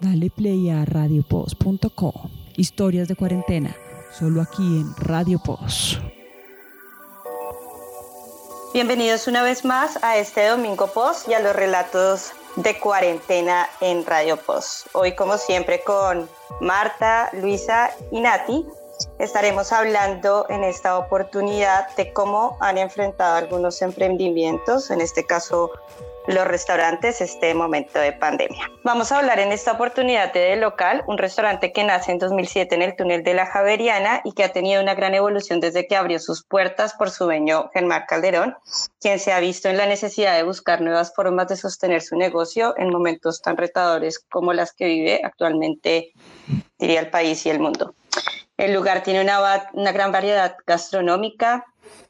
Dale play a radiopost.co. Historias de cuarentena, solo aquí en Radio Post. Bienvenidos una vez más a este Domingo Post y a los relatos de cuarentena en Radio Post. Hoy, como siempre, con Marta, Luisa y Nati, estaremos hablando en esta oportunidad de cómo han enfrentado algunos emprendimientos, en este caso los restaurantes este momento de pandemia. Vamos a hablar en esta oportunidad de Local, un restaurante que nace en 2007 en el túnel de la Javeriana y que ha tenido una gran evolución desde que abrió sus puertas por su dueño Germán Calderón, quien se ha visto en la necesidad de buscar nuevas formas de sostener su negocio en momentos tan retadores como las que vive actualmente, diría el país y el mundo. El lugar tiene una gran variedad gastronómica,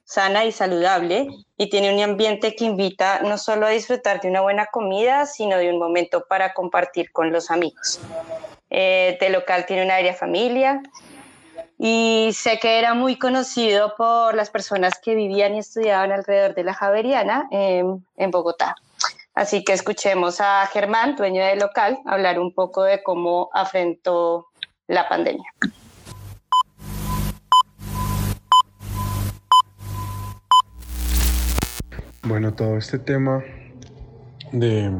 sana y saludable y tiene un ambiente que invita no solo a disfrutar de una buena comida, sino de un momento para compartir con los amigos. Eh, este local tiene una aérea familia y sé que era muy conocido por las personas que vivían y estudiaban alrededor de la Javeriana en Bogotá. Así que escuchemos a Germán, dueño del local, hablar un poco de cómo afrontó la pandemia. Bueno, todo este tema de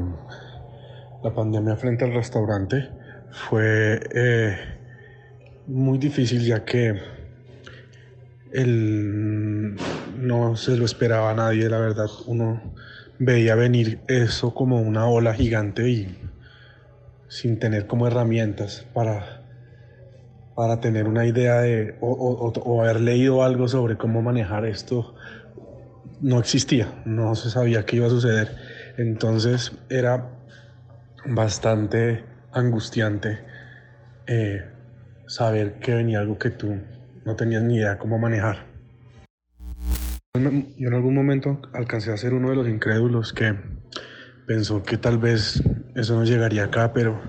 la pandemia frente al restaurante fue eh, muy difícil ya que no se lo esperaba a nadie, la verdad. Uno veía venir eso como una ola gigante y sin tener como herramientas para, para tener una idea de o haber leído algo sobre cómo manejar esto no existía, no se sabía qué iba a suceder. Entonces era bastante angustiante eh, saber que venía algo que tú no tenías ni idea cómo manejar. Yo en algún momento alcancé a ser uno de los incrédulos que pensó que tal vez eso no llegaría acá, pero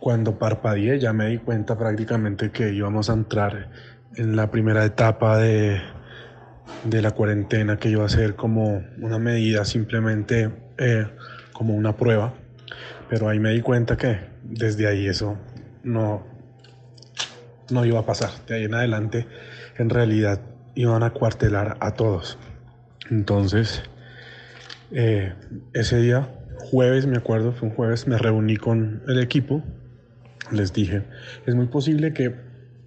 cuando parpadeé ya me di cuenta prácticamente que íbamos a entrar en la primera etapa de de la cuarentena que iba a ser como una medida simplemente eh, como una prueba, pero ahí me di cuenta que desde ahí eso no, no iba a pasar. De ahí en adelante, en realidad, iban a cuartelar a todos. Entonces, eh, ese día, jueves, me acuerdo, fue un jueves, me reuní con el equipo, les dije, es muy posible que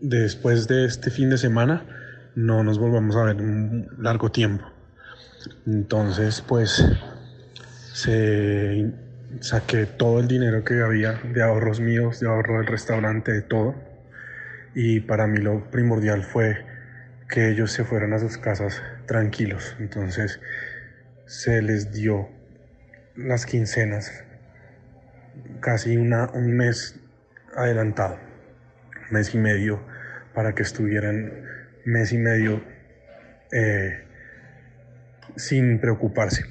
después de este fin de semana, no nos volvamos a ver un largo tiempo. Entonces, pues, se saqué todo el dinero que había de ahorros míos, de ahorro del restaurante, de todo. Y para mí lo primordial fue que ellos se fueran a sus casas tranquilos. Entonces, se les dio las quincenas casi una, un mes adelantado, un mes y medio, para que estuvieran mes y medio eh, sin preocuparse.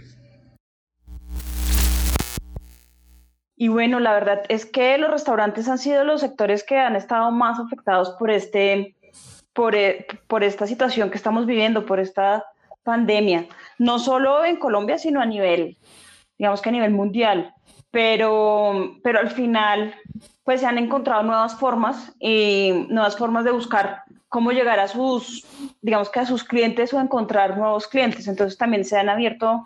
Y bueno, la verdad es que los restaurantes han sido los sectores que han estado más afectados por, este, eh, por esta situación que estamos viviendo, por esta pandemia, no solo en Colombia, sino a nivel, digamos que a nivel mundial. Pero, pero al final, pues se han encontrado nuevas formas y nuevas formas de buscar cómo llegar a sus, digamos que a sus clientes o encontrar nuevos clientes. Entonces también se han abierto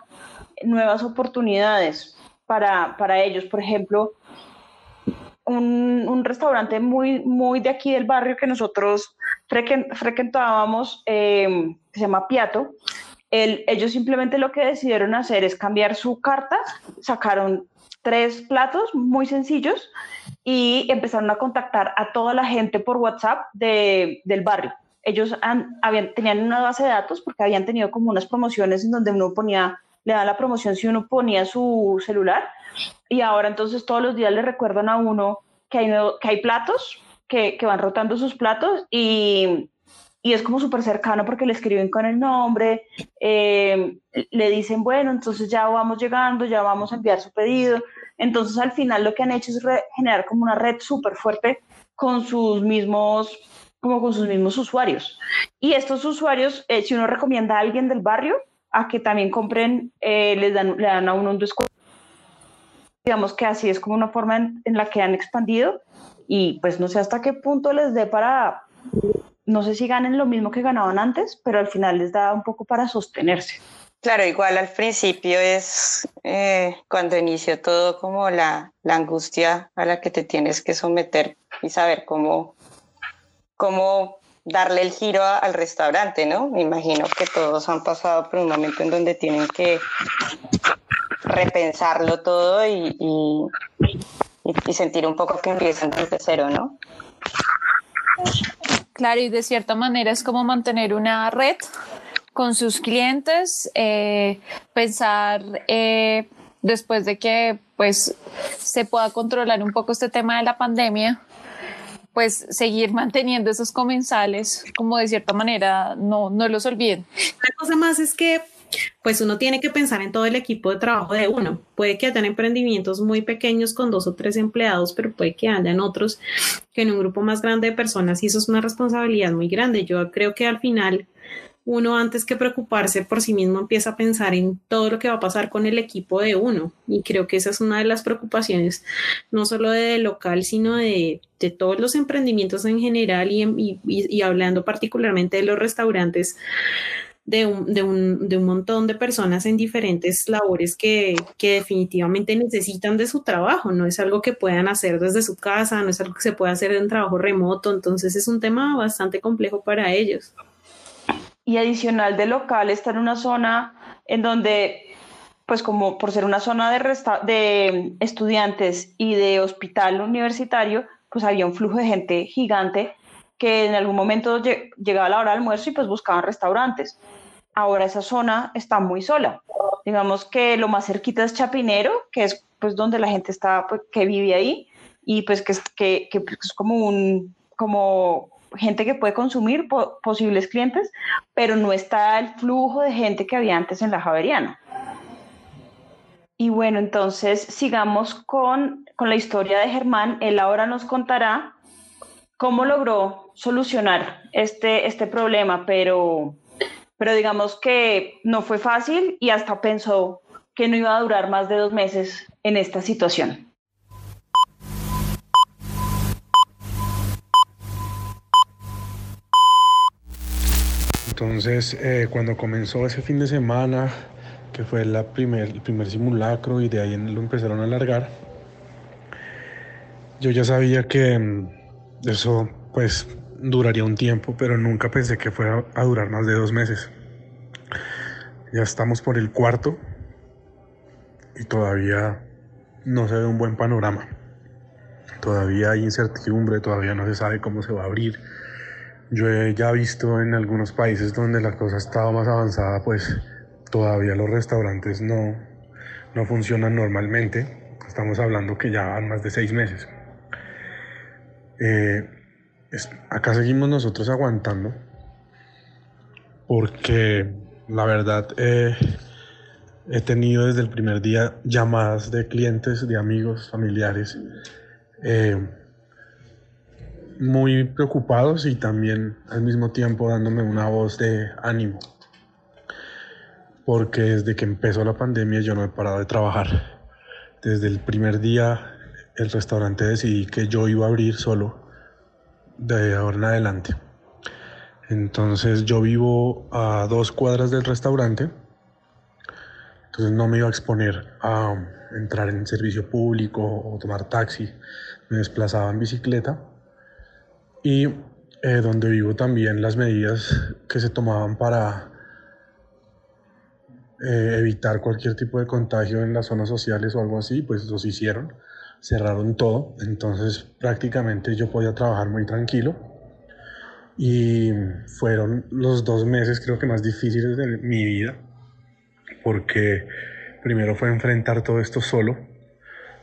nuevas oportunidades para, para ellos. Por ejemplo, un, un, restaurante muy, muy de aquí del barrio que nosotros frecuentábamos, eh, se llama Piato, el, ellos simplemente lo que decidieron hacer es cambiar su carta, sacaron tres platos muy sencillos y empezaron a contactar a toda la gente por WhatsApp de, del barrio. Ellos habían, tenían una base de datos porque habían tenido como unas promociones en donde uno ponía, le dan la promoción si uno ponía su celular y ahora entonces todos los días le recuerdan a uno que hay, que hay platos, que, que van rotando sus platos y, y es como súper cercano porque le escriben con el nombre, eh, le dicen, bueno, entonces ya vamos llegando, ya vamos a enviar su pedido. Entonces al final lo que han hecho es generar como una red súper fuerte con sus mismos como con sus mismos usuarios. Y estos usuarios, eh, si uno recomienda a alguien del barrio a que también compren, eh, les dan, le dan a uno un descuento digamos que así es como una forma en, la que han expandido y pues no sé hasta qué punto les dé para, no sé si ganen lo mismo que ganaban antes, pero al final les da un poco para sostenerse. Claro, igual al principio es eh, cuando inició todo como la, la, angustia a la que te tienes que someter y saber cómo, cómo darle el giro al restaurante, ¿no? Me imagino que todos han pasado por un momento en donde tienen que repensarlo todo y, y, sentir un poco que empiezan desde cero, ¿no? Claro, y de cierta manera es como mantener una red con sus clientes, eh, pensar eh, después de que pues se pueda controlar un poco este tema de la pandemia, pues seguir manteniendo esos comensales, como de cierta manera no, no los olviden. La cosa más es que pues uno tiene que pensar en todo el equipo de trabajo de uno. Puede que hayan emprendimientos muy pequeños con dos o tres empleados, pero puede que hayan otros que en un grupo más grande de personas y eso es una responsabilidad muy grande. Yo creo que al final uno antes que preocuparse por sí mismo empieza a pensar en todo lo que va a pasar con el equipo de uno. Y creo que esa es una de las preocupaciones, no solo de local, sino de, de todos los emprendimientos en general y, y hablando particularmente de los restaurantes de un, de, un, de un, montón de personas en diferentes labores que, que, definitivamente necesitan de su trabajo, no es algo que puedan hacer desde su casa, no es algo que se pueda hacer en trabajo remoto, entonces es un tema bastante complejo para ellos. Y adicional de local, está en una zona en donde, pues como por ser una zona de, de estudiantes y de hospital universitario, pues había un flujo de gente gigante que en algún momento llegaba la hora del almuerzo y pues buscaban restaurantes ahora esa zona está muy sola. Digamos que lo más cerquita es Chapinero, que es pues donde la gente está, pues, que vive ahí y pues que, que, que es como un, como gente que puede consumir posibles clientes, pero no está el flujo de gente que había antes en la Javeriana. Y bueno, entonces sigamos con, con la historia de Germán. Él ahora nos contará cómo logró solucionar este, este problema, pero pero digamos que no fue fácil y hasta pensó que no iba a durar más de dos meses en esta situación. Entonces, eh, cuando comenzó ese fin de semana, que fue el primer simulacro y de ahí lo empezaron a alargar, yo ya sabía que mm, eso pues duraría un tiempo, pero nunca pensé que fuera a durar más de dos meses. Ya estamos por el cuarto y todavía no se ve un buen panorama. Todavía hay incertidumbre, todavía no se sabe cómo se va a abrir. Yo he ya visto en algunos países donde la cosa estaba más avanzada, pues todavía los restaurantes no, no funcionan normalmente. Estamos hablando que ya van más de seis meses. Eh, acá seguimos nosotros aguantando porque la verdad he tenido desde el primer día llamadas de clientes, de amigos, familiares, eh, muy preocupados y también al mismo tiempo dándome una voz de ánimo. Porque desde que empezó la pandemia yo no he parado de trabajar. Desde el primer día el restaurante decidí que yo iba a abrir solo de ahora en adelante. Entonces yo vivo a dos cuadras del restaurante, entonces no me iba a exponer a entrar en servicio público o tomar taxi, me desplazaba en bicicleta y eh, donde vivo también las medidas que se tomaban para eh, evitar cualquier tipo de contagio en las zonas sociales o algo así, pues los hicieron cerraron todo, entonces prácticamente yo podía trabajar muy tranquilo. Y fueron los dos meses creo que más difíciles de mi vida porque primero fue enfrentar todo esto solo,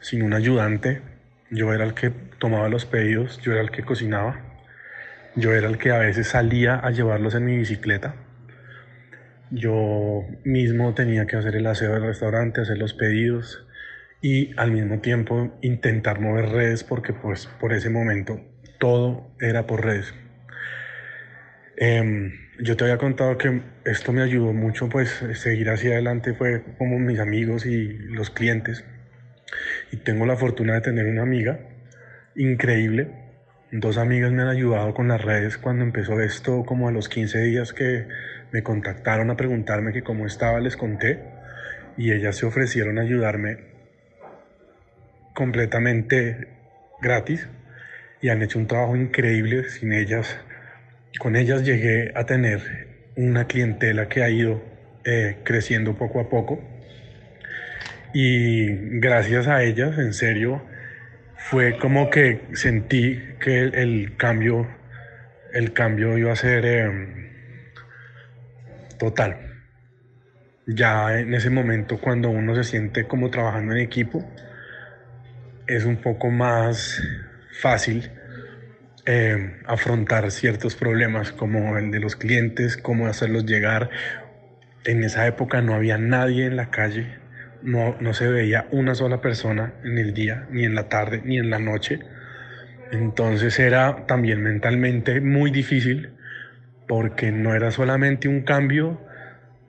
sin un ayudante, yo era el que tomaba los pedidos, yo era el que cocinaba, yo era el que a veces salía a llevarlos en mi bicicleta. Yo mismo tenía que hacer el aseo del restaurante, hacer los pedidos, y al mismo tiempo intentar mover redes porque pues por ese momento todo era por redes. Em, yo te había contado que esto me ayudó mucho pues seguir hacia adelante fue como mis amigos y los clientes y tengo la fortuna de tener una amiga increíble. Dos amigas me han ayudado con las redes cuando empezó esto, como a los 15 días que me contactaron a preguntarme que cómo estaba, les conté y ellas se ofrecieron a ayudarme completamente gratis y han hecho un trabajo increíble sin ellas. Con ellas llegué a tener una clientela que ha ido eh, creciendo poco a poco y gracias a ellas, en serio, fue como que sentí que el, cambio, el cambio iba a ser em, total. Ya en ese momento cuando uno se siente como trabajando en equipo, es un poco más fácil em, afrontar ciertos problemas como el de los clientes, cómo hacerlos llegar. En esa época no había nadie en la calle, no, no se veía una sola persona en el día, ni en la tarde, ni en la noche. Entonces era también mentalmente muy difícil porque no era solamente un cambio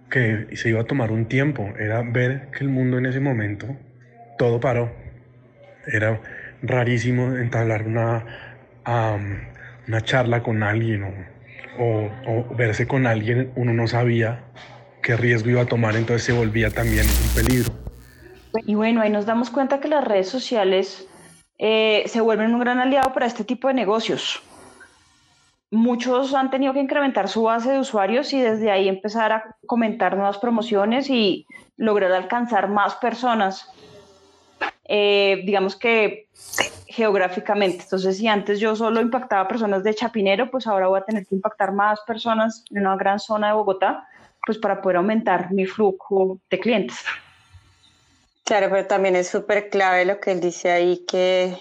que se iba a tomar un tiempo, era ver que el mundo en ese momento todo paró. Era rarísimo entablar una, una charla con alguien o, o verse con alguien, uno no sabía qué riesgo iba a tomar, entonces se volvía también un peligro. Y bueno, ahí nos damos cuenta que las redes sociales eh, se vuelven un gran aliado para este tipo de negocios. Muchos han tenido que incrementar su base de usuarios y desde ahí empezar a comentar nuevas promociones y lograr alcanzar más personas, eh, digamos que geográficamente. Entonces, si antes yo solo impactaba personas de Chapinero, pues ahora voy a tener que impactar más personas en una gran zona de Bogotá pues para poder aumentar mi flujo de clientes. Claro, pero también es súper clave lo que él dice ahí, que,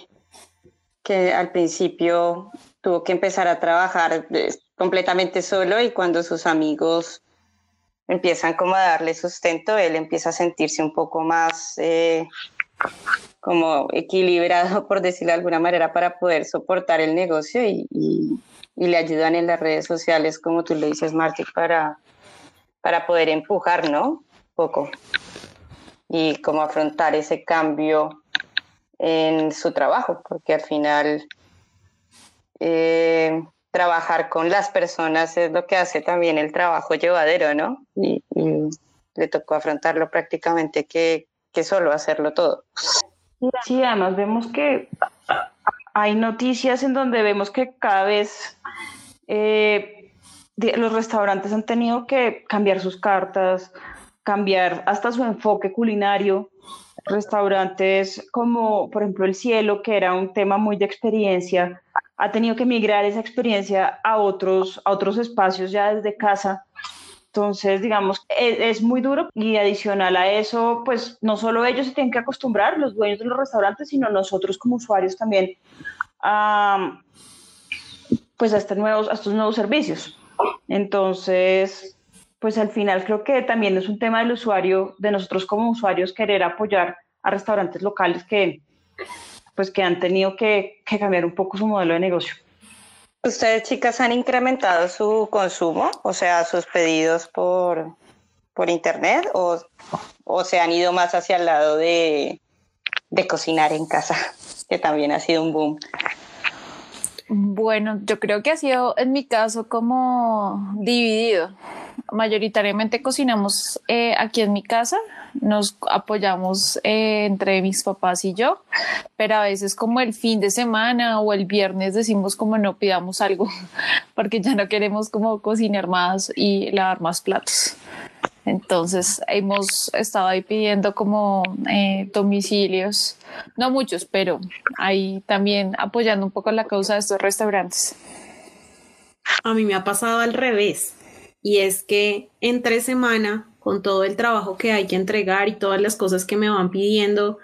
que al principio tuvo que empezar a trabajar eh, completamente solo y cuando sus amigos empiezan como a darle sustento, él empieza a sentirse un poco más eh, como equilibrado, por decirlo de alguna manera, para poder soportar el negocio y, y, le ayudan en las redes sociales, como tú le dices, Marty, para, para poder empujar, ¿no? Poco. Y cómo afrontar ese cambio en su trabajo, porque al final eh, trabajar con las personas es lo que hace también el trabajo llevadero, ¿no? Y, le tocó afrontarlo prácticamente que, que solo hacerlo todo. Sí, además vemos que hay noticias en donde vemos que cada vez eh, los restaurantes han tenido que cambiar sus cartas, cambiar hasta su enfoque culinario. Restaurantes como, por ejemplo, El Cielo, que era un tema muy de experiencia, ha tenido que migrar esa experiencia a otros, a otros espacios ya desde casa. Entonces, digamos, es, es, muy duro y adicional a eso, pues no solo ellos se tienen que acostumbrar, los dueños de los restaurantes, sino nosotros como usuarios también, a, pues a, estos nuevos, a estos nuevos servicios. Entonces, pues al final creo que también es un tema del usuario, de nosotros como usuarios, querer apoyar a restaurantes locales que, pues que han tenido que, cambiar un poco su modelo de negocio. ¿Ustedes, chicas, han incrementado su consumo, o sea, sus pedidos por, por internet, o, o se han ido más hacia el lado de, de cocinar en casa, que también ha sido un boom? Bueno, yo creo que ha sido en mi caso como dividido. Mayoritariamente cocinamos eh, aquí en mi casa, nos apoyamos eh, entre mis papás y yo, pero a veces como el fin de semana o el viernes decimos como no pidamos algo porque ya no queremos como cocinar más y lavar más platos. Entonces hemos estado ahí pidiendo como eh, domicilios, no muchos, pero ahí también apoyando un poco la causa de estos restaurantes. A mí me ha pasado al revés y es que entre semana, con todo el trabajo que hay que entregar y todas las cosas que me van pidiendo,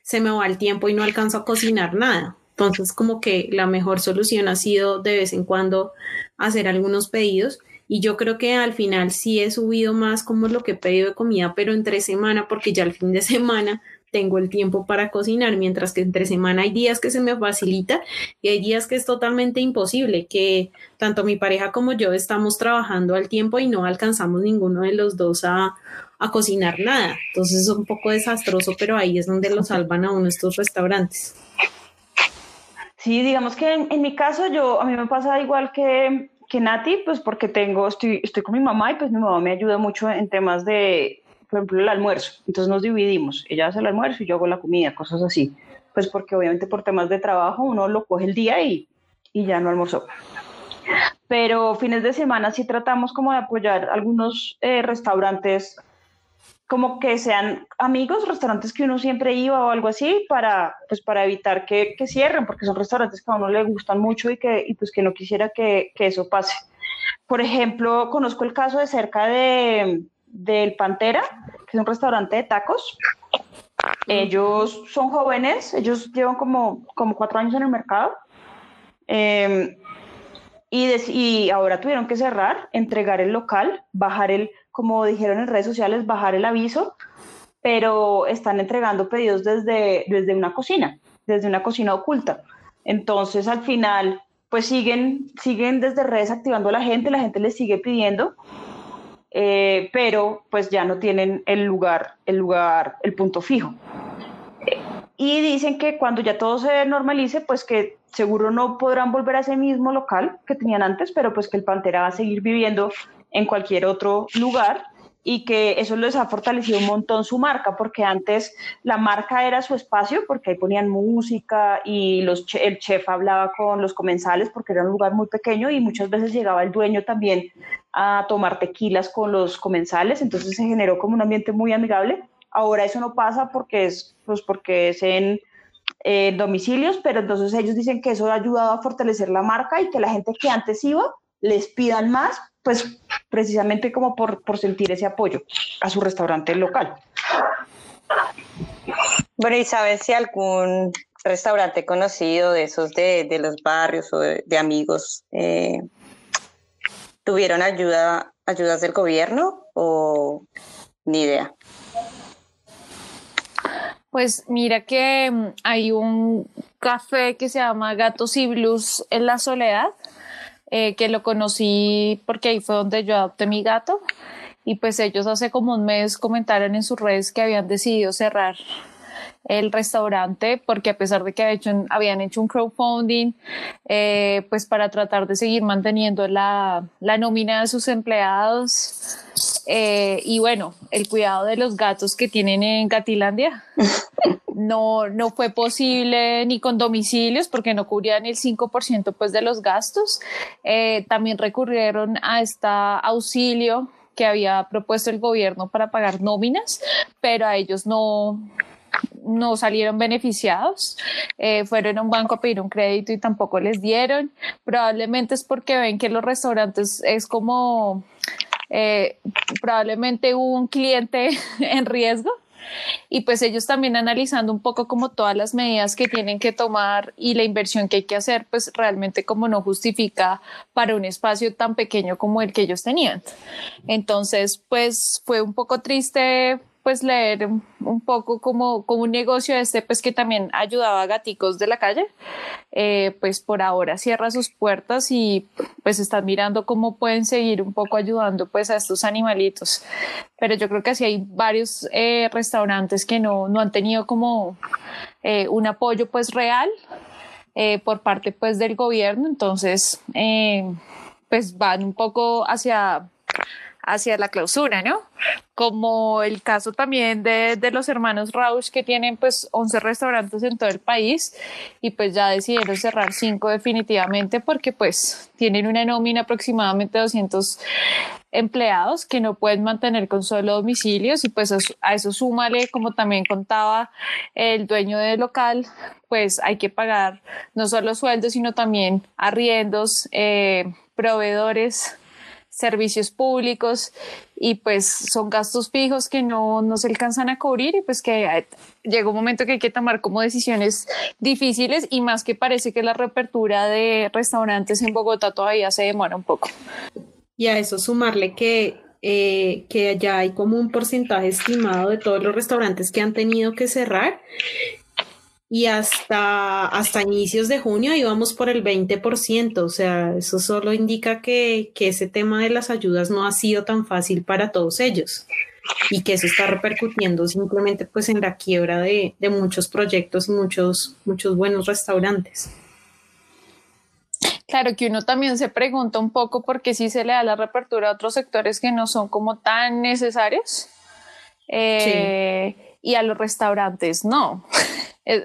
se me va el tiempo y no alcanzo a cocinar nada. Entonces como que la mejor solución ha sido de vez en cuando hacer algunos pedidos y yo creo que al final sí he subido más como lo que he pedido de comida, pero entre semana, porque ya el fin de semana tengo el tiempo para cocinar, mientras que entre semana hay días que se me facilita y hay días que es totalmente imposible, que tanto mi pareja como yo estamos trabajando al tiempo y no alcanzamos ninguno de los dos a, a cocinar nada. Entonces es un poco desastroso, pero ahí es donde lo salvan a uno estos restaurantes. Sí, digamos que en, mi caso yo, a mí me pasa igual que, que Nati, pues porque tengo, estoy, estoy con mi mamá y pues mi mamá me ayuda mucho en temas de, por ejemplo, el almuerzo. Entonces nos dividimos, ella hace el almuerzo y yo hago la comida, cosas así. Pues porque obviamente por temas de trabajo uno lo coge el día y, y ya no almorzó. Pero fines de semana sí tratamos como de apoyar algunos eh, restaurantes como que sean amigos, restaurantes que uno siempre iba o algo así, para, pues para evitar que, que cierren, porque son restaurantes que a uno le gustan mucho y que y pues que no quisiera que, que, eso pase. Por ejemplo, conozco el caso de cerca de del Pantera, que es un restaurante de tacos. Ellos son jóvenes, ellos llevan como, como cuatro años en el mercado. Eh, y, y ahora tuvieron que cerrar, entregar el local, bajar el, como dijeron en redes sociales, bajar el aviso, pero están entregando pedidos desde, desde una cocina, desde una cocina oculta. Entonces, al final, pues siguen, siguen desde redes activando a la gente, la gente les sigue pidiendo, eh, pero pues ya no tienen el lugar, el lugar, el punto fijo. Y dicen que cuando ya todo se normalice, pues que seguro no podrán volver a ese mismo local que tenían antes, pero pues que el Pantera va a seguir viviendo en cualquier otro lugar y que eso les ha fortalecido un montón su marca, porque antes la marca era su espacio, porque ahí ponían música y los, el chef hablaba con los comensales, porque era un lugar muy pequeño y muchas veces llegaba el dueño también a tomar tequilas con los comensales, entonces se generó como un ambiente muy amigable. Ahora eso no pasa porque es, pues porque es en domicilios, pero entonces ellos dicen que eso ha ayudado a fortalecer la marca y que la gente que antes iba les pidan más, pues precisamente como por, por sentir ese apoyo a su restaurante local. Bueno, ¿y sabes si algún restaurante conocido de esos de, de los barrios o de, de amigos eh, tuvieron ayuda, ayudas del gobierno o ni idea? Pues mira que mm, hay un café que se llama Gatos y Blues en la Soledad, eh, que lo conocí porque ahí fue donde yo adopté mi gato. Y pues ellos hace como un mes comentaron en sus redes que habían decidido cerrar el restaurante porque a pesar de que habían hecho un crowdfunding, eh, pues para tratar de seguir manteniendo la, la nómina de sus empleados eh, y bueno, el cuidado de los gatos que tienen en Gatilandia no, no fue posible ni con domicilios porque no cubrían el 5% pues de los gastos. Eh, también recurrieron a este auxilio que había propuesto el gobierno para pagar nóminas, pero a ellos no, no salieron beneficiados, eh, fueron a un banco a pedir un crédito y tampoco les dieron. Probablemente es porque ven que los restaurantes es como eh, probablemente hubo un cliente en riesgo y pues ellos también analizando un poco como todas las medidas que tienen que tomar y la inversión que hay que hacer, pues realmente como no justifica para un espacio tan pequeño como el que ellos tenían. Entonces, pues fue un poco triste pues leer un poco como, como un negocio este pues que también ayudaba a gaticos de la calle, eh, pues por ahora cierra sus puertas y pues están mirando cómo pueden seguir un poco ayudando pues a estos animalitos. Pero yo creo que así hay varios eh, restaurantes que no, no han tenido como eh, un apoyo pues real por parte pues del gobierno, entonces pues van un poco hacia hacia la clausura, ¿no? Como el caso también de, de, los hermanos Rausch que tienen pues 11 restaurantes en todo el país y pues ya decidieron cerrar 5 definitivamente porque pues tienen una nómina aproximadamente 200 empleados que no pueden mantener con solo domicilios y pues a eso súmale, como también contaba el dueño del local, pues hay que pagar no solo sueldos, sino también arriendos, eh, proveedores, servicios públicos y pues son gastos fijos que no, no se alcanzan a cubrir y pues que llega un momento que hay que tomar como decisiones difíciles y más que parece que la reapertura de restaurantes en Bogotá todavía se demora un poco. Y a eso sumarle que eh, que ya hay como un porcentaje estimado de todos los restaurantes que han tenido que cerrar y hasta, hasta inicios de junio íbamos por el 20%, o sea, eso solo indica que, que, ese tema de las ayudas no ha sido tan fácil para todos ellos. y que eso está repercutiendo simplemente pues en la quiebra de, de muchos proyectos y muchos, muchos buenos restaurantes. Claro que uno también se pregunta un poco por qué si se le da la reapertura a otros sectores que no son como tan necesarios eh, y a los restaurantes no.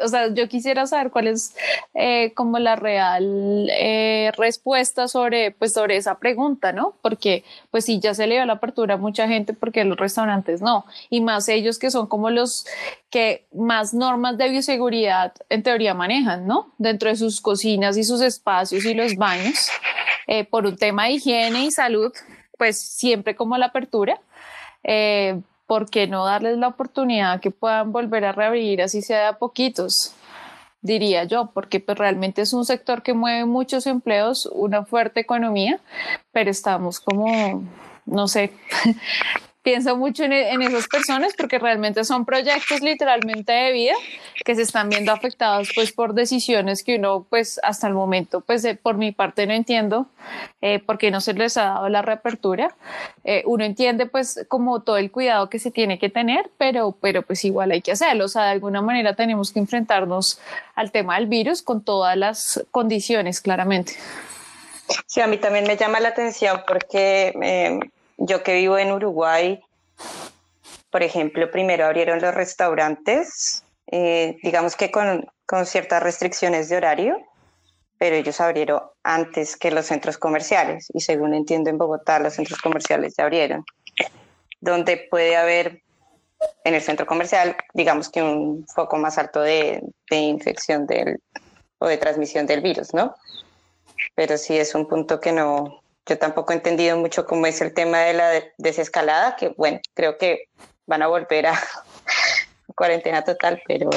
o sea, yo quisiera saber cuál es eh, como la real eh, respuesta sobre, pues, sobre esa pregunta, ¿no? Porque, pues, si ya se le dio la apertura a mucha gente, porque los restaurantes no? Y más ellos que son como los que más normas de bioseguridad en teoría manejan, ¿no? Dentro de sus cocinas y sus espacios y los baños, eh, por un tema de higiene y salud, pues siempre como la apertura. Eh, ¿por qué no darles la oportunidad que puedan volver a reabrir así sea de a poquitos? diría yo, porque pues realmente es un sector que mueve muchos empleos, una fuerte economía, pero estamos como, no sé, pienso mucho en, en, esas personas porque realmente son proyectos literalmente de vida que se están viendo afectados pues por decisiones que uno pues hasta el momento pues por mi parte no entiendo eh, por qué no se les ha dado la reapertura. Eh, uno entiende pues como todo el cuidado que se tiene que tener pero pero pues igual hay que hacerlo. O sea de alguna manera tenemos que enfrentarnos al tema del virus con todas las condiciones claramente. Sí, a mí también me llama la atención porque eh, yo que vivo en Uruguay, por ejemplo, primero abrieron los restaurantes, eh, digamos que con, con ciertas restricciones de horario, pero ellos abrieron antes que los centros comerciales y según entiendo en Bogotá los centros comerciales ya abrieron, donde puede haber en el centro comercial, digamos que un foco más alto de, de infección del, o de transmisión del virus, ¿no? Pero sí es un punto que no, yo tampoco he entendido mucho cómo es el tema de la desescalada, que bueno, creo que van a volver a cuarentena total, pero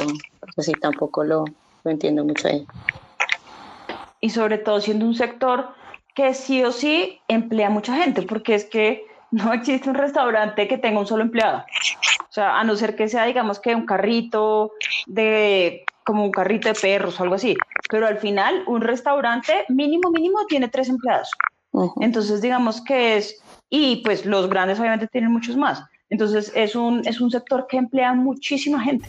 pues sí, tampoco lo, lo entiendo mucho ahí. Y sobre todo siendo un sector que sí o sí emplea mucha gente, porque es que no existe un restaurante que tenga un solo empleado. O sea, a no ser que sea, digamos, que un carrito de como un carrito de perros o algo así. Pero al final, un restaurante mínimo, mínimo tiene tres empleados. Entonces, digamos que es, y pues los grandes obviamente tienen muchos más. Entonces, es un, es un sector que emplea muchísima gente.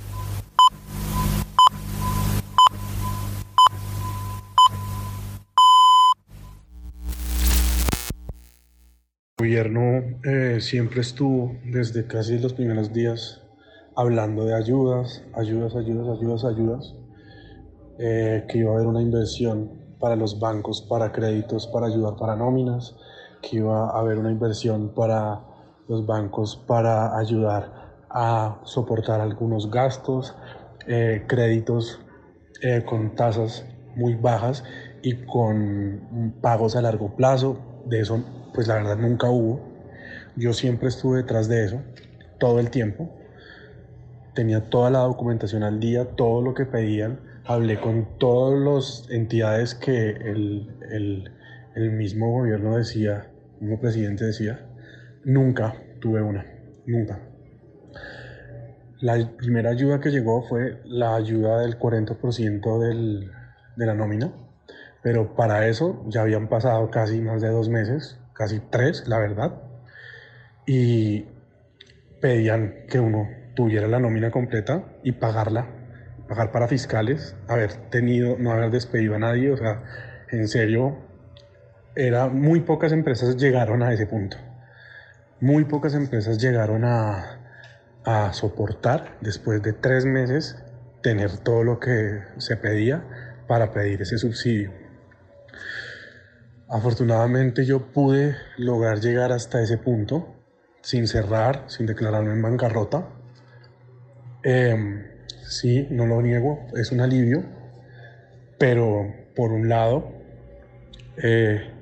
El gobierno eh, siempre estuvo desde casi los primeros días hablando de ayudas, ayudas, ayudas, ayudas, ayudas, eh, que iba a haber una inversión para los bancos, para créditos, para ayudar para nóminas, que iba a haber una inversión para los bancos para ayudar a soportar algunos gastos, eh, créditos eh, con tasas muy bajas y con pagos a largo plazo. De eso, pues la verdad nunca hubo. Yo siempre estuve detrás de eso, todo el tiempo. Tenía toda la documentación al día, todo lo que pedían hablé con todas las entidades que el, el, mismo gobierno decía, mismo presidente decía, nunca tuve una, nunca. La primera ayuda que llegó fue la ayuda del 40% del, de la nómina, pero para eso ya habían pasado casi más de dos meses, casi tres, la verdad, y pedían que uno tuviera la nómina completa y pagarla pagar para fiscales, haber tenido, no haber despedido a nadie, o sea, en serio, era muy pocas empresas llegaron a ese punto. Muy pocas empresas llegaron a, soportar después de tres meses tener todo lo que se pedía para pedir ese subsidio. Afortunadamente yo pude lograr llegar hasta ese punto sin cerrar, sin declararme en bancarrota. Eh, sí, no lo niego, es un alivio, pero por un lado, eh,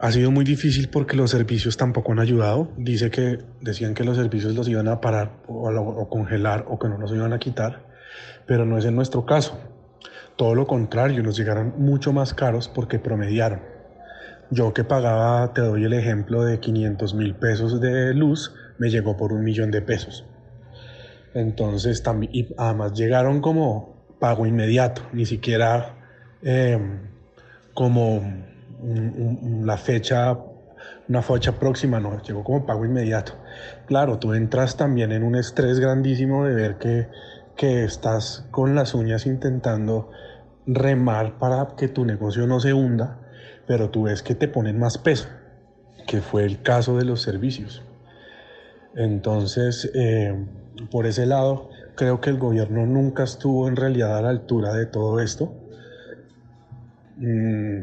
ha sido muy difícil porque los servicios tampoco han ayudado. Dice que decían que los servicios los iban a parar o, o, congelar o que no los iban a quitar, pero no es en nuestro caso. Todo lo contrario, nos llegaron mucho más caros porque promediaron. Yo que pagaba, te doy el ejemplo de 500 mil pesos de luz, me llegó por un millón de pesos. Entonces, también, y además llegaron como pago inmediato, ni siquiera em, como la fecha una fecha próxima, no, llegó como pago inmediato. Claro, tú entras también en un estrés grandísimo de ver que, que estás con las uñas intentando remar para que tu negocio no se hunda, pero tú ves que te ponen más peso, que fue el caso de los servicios. Entonces, eh, por ese lado, creo que el gobierno nunca estuvo en realidad a la altura de todo esto. Mm,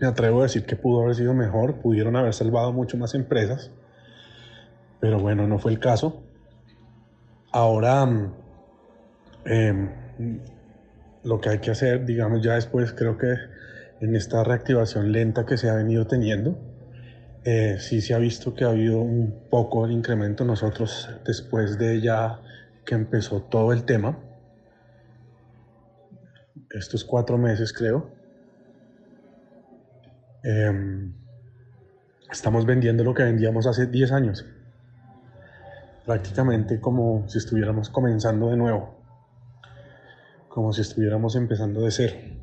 me atrevo a decir que pudo haber sido mejor, pudieron haber salvado mucho más empresas, pero bueno, no fue el caso. Ahora, mm, em, lo que hay que hacer, digamos, ya después creo que en esta reactivación lenta que se ha venido teniendo, eh, sí se ha visto que ha habido un poco el incremento. Nosotros, después de ya que empezó todo el tema, estos cuatro meses creo, em, estamos vendiendo lo que vendíamos hace 10 años, prácticamente como si estuviéramos comenzando de nuevo, como si estuviéramos empezando de cero.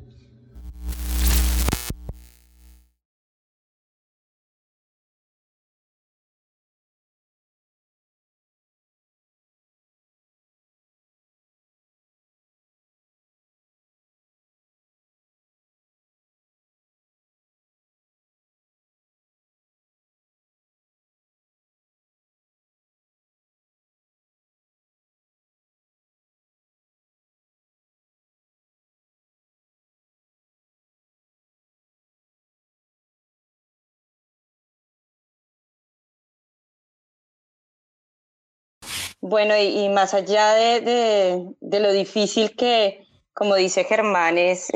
Bueno, y, más allá de, lo difícil que, como dice Germán, es,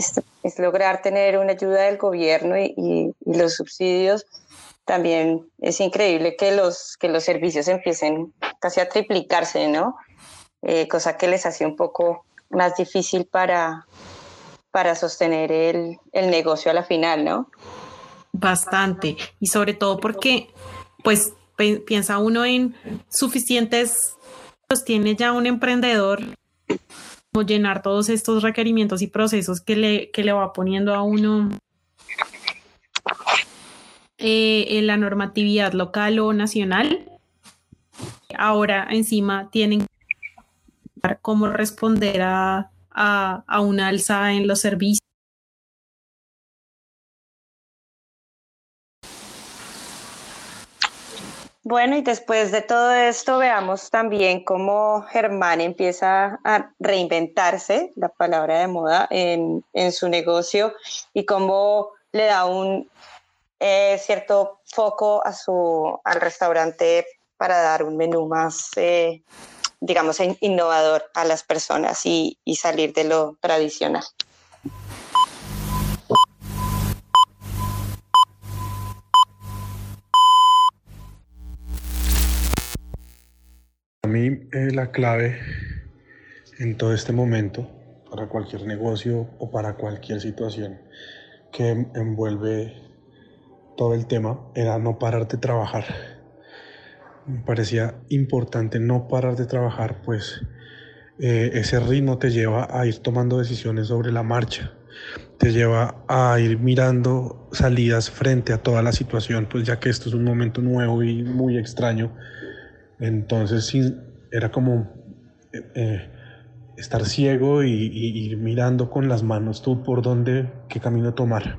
lograr tener una ayuda del gobierno y, los subsidios, también es increíble que los, que los servicios empiecen casi a triplicarse, ¿no? Eh, cosa que les hace un poco más difícil para, para sostener el, el negocio a la final, ¿no? Bastante. Y sobre todo porque, pues, piensa uno en suficientes pues tiene ya un emprendedor como llenar todos estos requerimientos y procesos que le, que le va poniendo a uno eh, en la normatividad local o nacional. Ahora encima tienen cómo responder a, a, a una alza en los servicios Bueno, y después de todo esto, veamos también cómo Germán empieza a reinventarse, la palabra de moda, en, su negocio y cómo le da un eh, cierto foco a su, al restaurante para dar un menú más, eh, digamos, innovador a las personas y salir de lo tradicional. Mí la clave en todo este momento, para cualquier negocio o para cualquier situación que envuelve todo el tema, era no parar de trabajar. Me parecía importante no parar de trabajar, pues eh, ese ritmo te lleva a ir tomando decisiones sobre la marcha, te lleva a ir mirando salidas frente a toda la situación, pues ya que esto es un momento nuevo y muy extraño entonces sí, era como eh, eh, estar ciego y, ir mirando con las manos tú por dónde, qué camino tomar.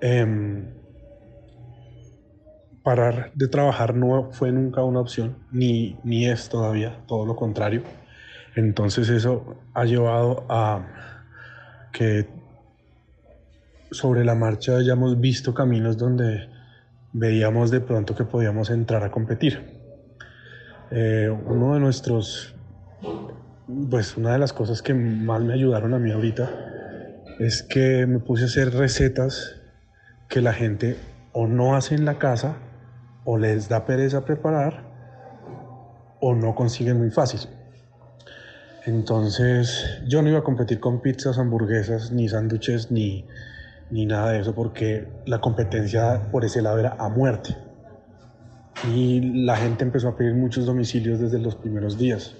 Em, parar de trabajar no fue nunca una opción, ni, ni es todavía, todo lo contrario. Entonces eso ha llevado a que sobre la marcha hayamos visto caminos donde veíamos de pronto que podíamos entrar a competir. Eh, uno de nuestros, pues una de las cosas que más me ayudaron a mí ahorita es que me puse a hacer recetas que la gente o no hace en la casa o les da pereza preparar o no consiguen muy fácil. Entonces yo no iba a competir con pizzas, hamburguesas, ni sándwiches, ni, ni nada de eso, porque la competencia por ese lado era a muerte y la gente empezó a pedir muchos domicilios desde los primeros días.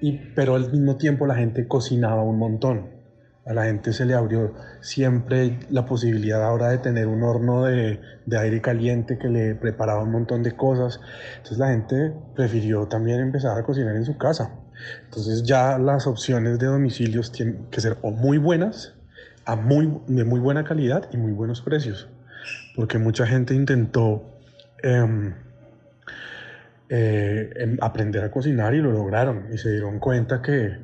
Y, pero al mismo tiempo la gente cocinaba un montón. A la gente se le abrió siempre la posibilidad ahora de tener un horno de, de aire caliente que le preparaba un montón de cosas. Entonces la gente prefirió también empezar a cocinar en su casa. Entonces ya las opciones de domicilios tienen que ser muy buenas, a muy, de muy buena calidad y muy buenos precios. Porque mucha gente intentó em, eh, em, aprender a cocinar y lo lograron y se dieron cuenta que,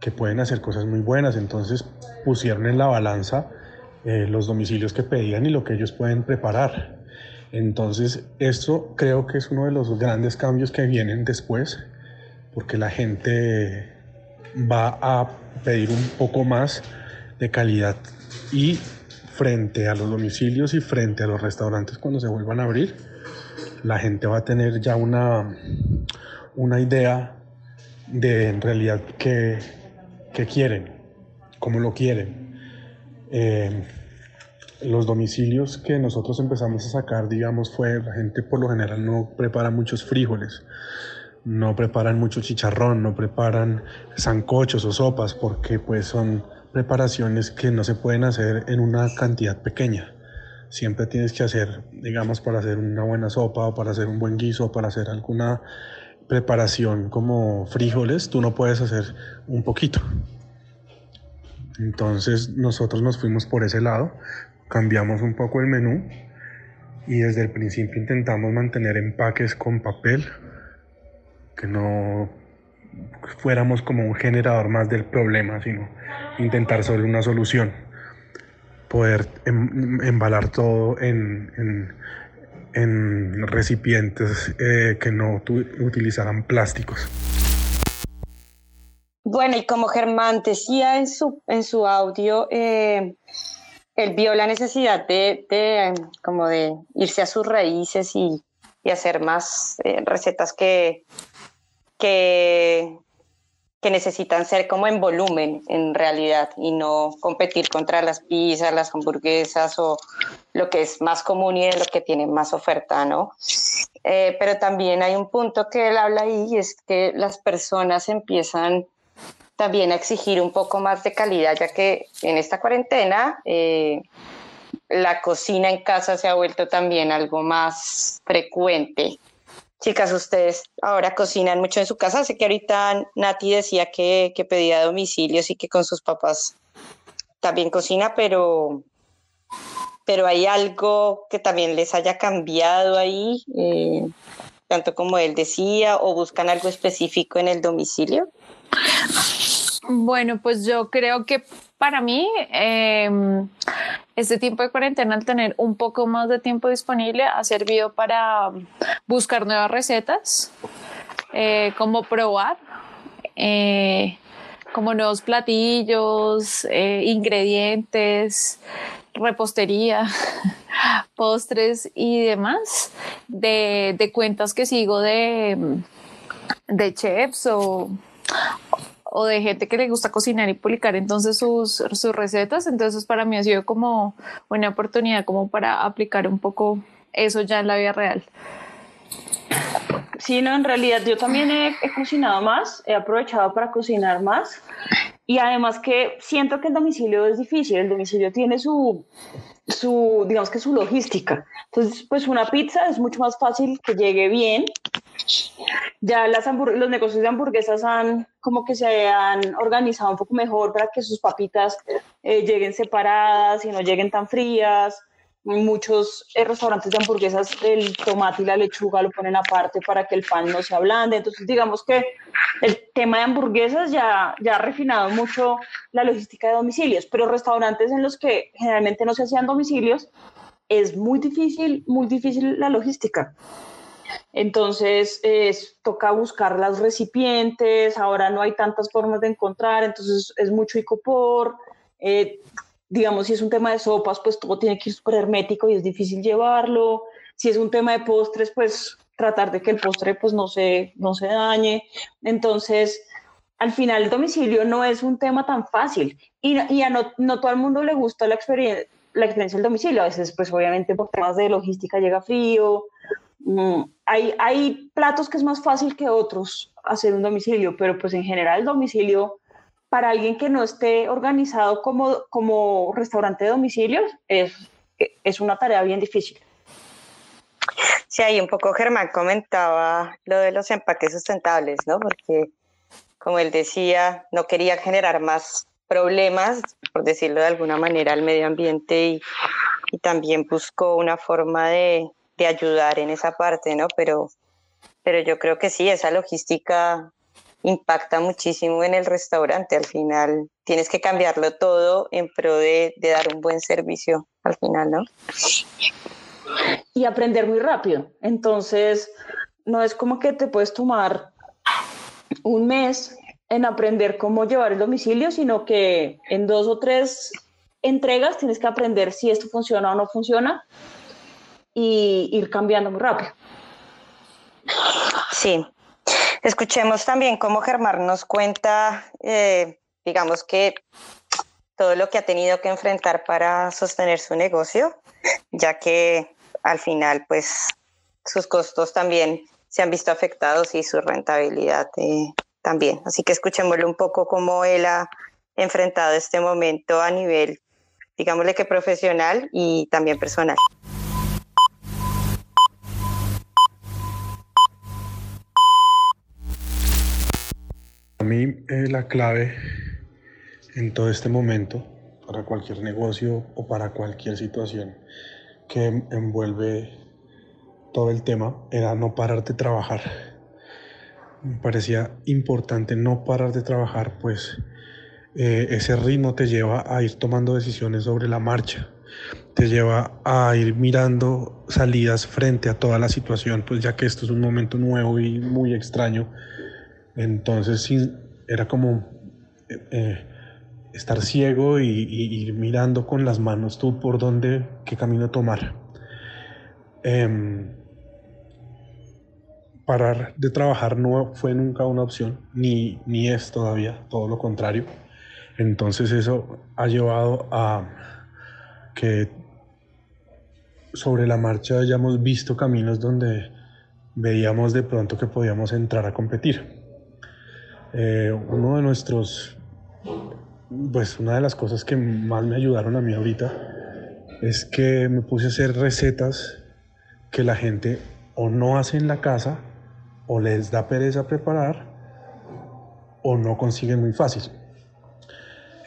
que pueden hacer cosas muy buenas. Entonces pusieron en la balanza eh, los domicilios que pedían y lo que ellos pueden preparar. Entonces, esto creo que es uno de los grandes cambios que vienen después porque la gente va a pedir un poco más de calidad y frente a los domicilios y frente a los restaurantes cuando se vuelvan a abrir, la gente va a tener ya una, una idea de en realidad qué, quieren, cómo lo quieren. Eh, los domicilios que nosotros empezamos a sacar, digamos, fue la gente por lo general no prepara muchos frijoles no preparan mucho chicharrón, no preparan zancochos o sopas porque pues son preparaciones que no se pueden hacer en una cantidad pequeña. Siempre tienes que hacer, digamos, para hacer una buena sopa o para hacer un buen guiso o para hacer alguna preparación como frijoles, tú no puedes hacer un poquito. Entonces nosotros nos fuimos por ese lado, cambiamos un poco el menú y desde el principio intentamos mantener empaques con papel, que no fuéramos como un generador más del problema, sino intentar sobre una solución, poder em, embalar todo en, en, recipientes eh, que no utilizaran plásticos. Bueno, y como Germán decía en su, en su audio, eh, él vio la necesidad de, de, como de irse a sus raíces y, y hacer más eh, recetas que, que, que necesitan ser como en volumen en realidad y no competir contra las pizzas, las hamburguesas o lo que es más común y es lo que tiene más oferta, ¿no? Eh, pero también hay un punto que él habla ahí y es que las personas empiezan también a exigir un poco más de calidad, ya que en esta cuarentena eh, la cocina en casa se ha vuelto también algo más frecuente Chicas, ustedes ahora cocinan mucho en su casa. Sé que ahorita Nati decía que, pedía domicilios y que con sus papás también cocina, pero, pero hay algo que también les haya cambiado ahí, eh, tanto como él decía, o buscan algo específico en el domicilio. Bueno, pues yo creo que para mí, em, este tiempo de cuarentena, al tener un poco más de tiempo disponible, ha servido para buscar nuevas recetas, eh, como probar, eh, como nuevos platillos, eh, ingredientes, repostería, postres y demás, de, de cuentas que sigo de, de chefs o o de gente que le gusta cocinar y publicar entonces sus, sus recetas. Entonces para mí ha sido como una oportunidad como para aplicar un poco eso ya en la vida real. Sí, no, en realidad yo también he, cocinado más, he aprovechado para cocinar más y además que siento que el domicilio es difícil, el domicilio tiene su, su, digamos que su logística. Entonces, pues una pizza es mucho más fácil que llegue bien ya las los negocios de hamburguesas han como que se han organizado un poco mejor para que sus papitas eh, lleguen separadas y no lleguen tan frías. Muchos eh, restaurantes de hamburguesas el tomate y la lechuga lo ponen aparte para que el pan no se ablande. Entonces digamos que el tema de hamburguesas ya, ya ha refinado mucho la logística de domicilios, pero restaurantes en los que generalmente no se hacían domicilios es muy difícil, muy difícil la logística. Entonces, toca buscar los recipientes, ahora no hay tantas formas de encontrar, entonces es mucho icopor. Eh, digamos, si es un tema de sopas, pues todo tiene que ir súper hermético y es difícil llevarlo. Si es un tema de postres, pues tratar de que el postre pues no se, no se dañe. Entonces, al final el domicilio no es un tema tan fácil y, y a no, no todo el mundo le gusta la experiencia la experiencia del domicilio. A veces, pues obviamente por temas de logística llega frío, hay, hay platos que es más fácil que otros hacer un domicilio, pero pues en general el domicilio para alguien que no esté organizado como, como restaurante de domicilios, es, es una tarea bien difícil. Sí, ahí un poco Germán comentaba lo de los empaques sustentables, ¿no? Porque, como él decía, no quería generar más problemas, por decirlo de alguna manera, al medio ambiente y, y también buscó una forma de, de, ayudar en esa parte, ¿no? Pero, pero yo creo que sí, esa logística impacta muchísimo en el restaurante. Al final tienes que cambiarlo todo en pro de, de dar un buen servicio al final, ¿no? Y aprender muy rápido. Entonces, no es como que te puedes tomar un mes en aprender cómo llevar el domicilio, sino que en dos o tres entregas tienes que aprender si esto funciona o no funciona y ir cambiando muy rápido. Sí, Escuchemos también cómo Germán nos cuenta, eh, digamos que todo lo que ha tenido que enfrentar para sostener su negocio, ya que al final, pues, sus costos también se han visto afectados y su rentabilidad eh, también. Así que escuchémosle un poco cómo él ha enfrentado este momento a nivel, digámosle que profesional y también personal. Eh, la clave en todo este momento, para cualquier negocio o para cualquier situación que envuelve todo el tema, era no parar de trabajar. Me parecía importante no parar de trabajar, pues eh, ese ritmo te lleva a ir tomando decisiones sobre la marcha, te lleva a ir mirando salidas frente a toda la situación, pues ya que esto es un momento nuevo y muy extraño entonces era como eh, eh, estar ciego y, ir mirando con las manos tú por dónde, qué camino tomar. Em, parar de trabajar no fue nunca una opción, ni, ni es todavía, todo lo contrario. Entonces eso ha llevado a que sobre la marcha hayamos visto caminos donde veíamos de pronto que podíamos entrar a competir. Eh, uno de nuestros, pues una de las cosas que más me ayudaron a mí ahorita es que me puse a hacer recetas que la gente o no hace en la casa o les da pereza preparar o no consiguen muy fácil.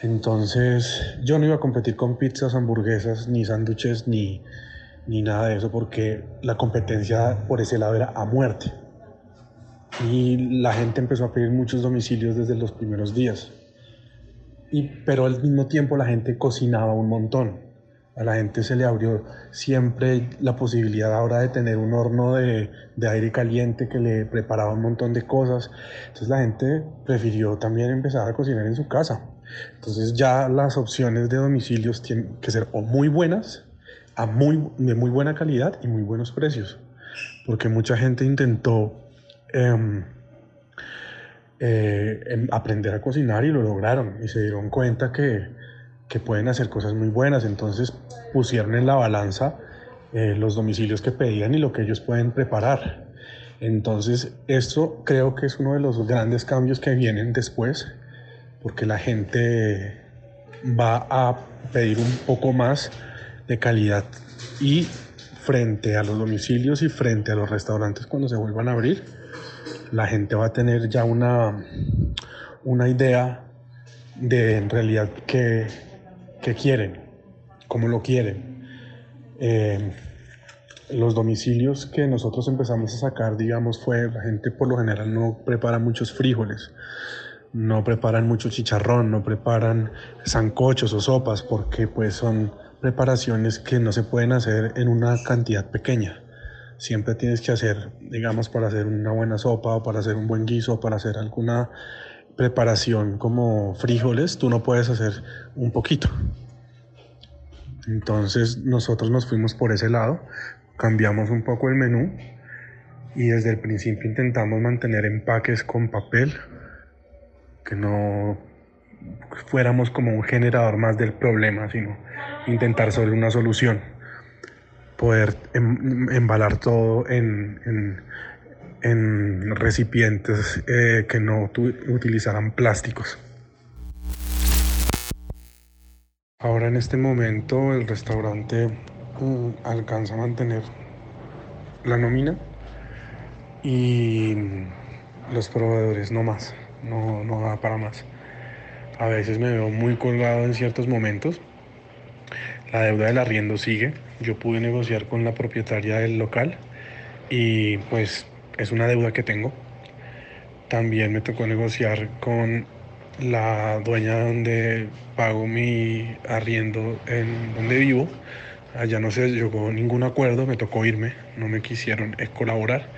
Entonces yo no iba a competir con pizzas, hamburguesas, ni sándwiches, ni, ni nada de eso, porque la competencia por ese lado era a muerte y la gente empezó a pedir muchos domicilios desde los primeros días. Y, pero al mismo tiempo la gente cocinaba un montón. A la gente se le abrió siempre la posibilidad ahora de tener un horno de, de, aire caliente que le preparaba un montón de cosas. Entonces la gente prefirió también empezar a cocinar en su casa. Entonces ya las opciones de domicilios tienen que ser muy buenas, a muy, de muy buena calidad y muy buenos precios. Porque mucha gente intentó Em, eh, em, aprender a cocinar y lo lograron y se dieron cuenta que, que, pueden hacer cosas muy buenas. Entonces pusieron en la balanza eh, los domicilios que pedían y lo que ellos pueden preparar. Entonces esto creo que es uno de los grandes cambios que vienen después porque la gente va a pedir un poco más de calidad y frente a los domicilios y frente a los restaurantes cuando se vuelvan a abrir, la gente va a tener ya una, una idea de en realidad qué, quieren, cómo lo quieren. Eh, los domicilios que nosotros empezamos a sacar, digamos, fue la gente por lo general no prepara muchos frijoles, no preparan mucho chicharrón, no preparan zancochos o sopas, porque pues son preparaciones que no se pueden hacer en una cantidad pequeña siempre tienes que hacer, digamos, para hacer una buena sopa o para hacer un buen guiso para hacer alguna preparación como frijoles, tú no puedes hacer un poquito. Entonces nosotros nos fuimos por ese lado, cambiamos un poco el menú y desde el principio intentamos mantener empaques con papel, que no fuéramos como un generador más del problema, sino intentar sobre una solución poder em, embalar todo en, en, recipientes eh, que no utilizaran plásticos. Ahora en este momento el restaurante mm, alcanza a mantener la nómina y los proveedores no más, no, no da para más. A veces me veo muy colgado en ciertos momentos. La deuda del arriendo sigue. Yo pude negociar con la propietaria del local y pues es una deuda que tengo. También me tocó negociar con la dueña donde pago mi arriendo en donde vivo. Allá no se llegó ningún acuerdo, me tocó irme, no me quisieron eh, colaborar.